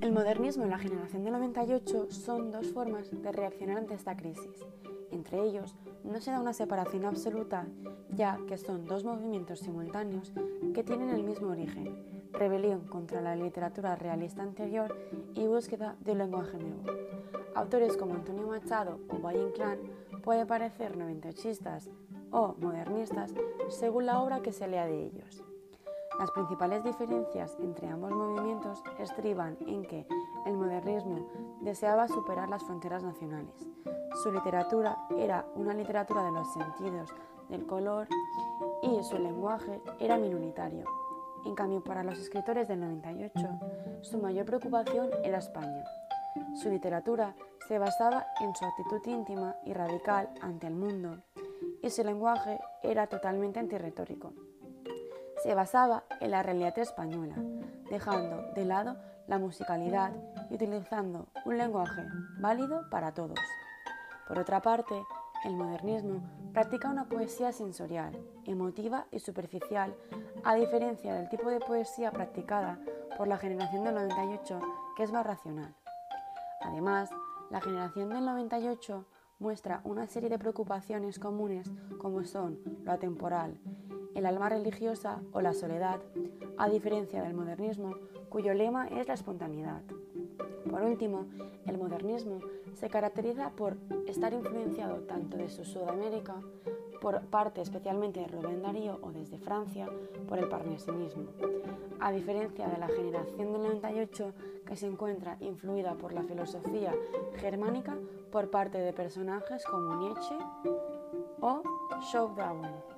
El modernismo y la generación del 98 son dos formas de reaccionar ante esta crisis. Entre ellos, no se da una separación absoluta, ya que son dos movimientos simultáneos que tienen el mismo origen, rebelión contra la literatura realista anterior y búsqueda de un lenguaje nuevo. Autores como Antonio Machado o Valle Inclán pueden parecer noventachistas o modernistas según la obra que se lea de ellos. Las principales diferencias entre ambos movimientos estriban en que el modernismo deseaba superar las fronteras nacionales. Su literatura era una literatura de los sentidos, del color y su lenguaje era minoritario. En cambio, para los escritores del 98, su mayor preocupación era España. Su literatura se basaba en su actitud íntima y radical ante el mundo, y su lenguaje era totalmente antirretórico se basaba en la realidad española, dejando de lado la musicalidad y utilizando un lenguaje válido para todos. Por otra parte, el modernismo practica una poesía sensorial, emotiva y superficial, a diferencia del tipo de poesía practicada por la generación del 98, que es más racional. Además, la generación del 98 muestra una serie de preocupaciones comunes como son lo atemporal, el alma religiosa o la soledad, a diferencia del modernismo, cuyo lema es la espontaneidad. Por último, el modernismo se caracteriza por estar influenciado tanto de su Sudamérica, por parte especialmente de Rubén Darío o desde Francia, por el parnesianismo, a diferencia de la generación del 98 que se encuentra influida por la filosofía germánica por parte de personajes como Nietzsche o Schopenhauer.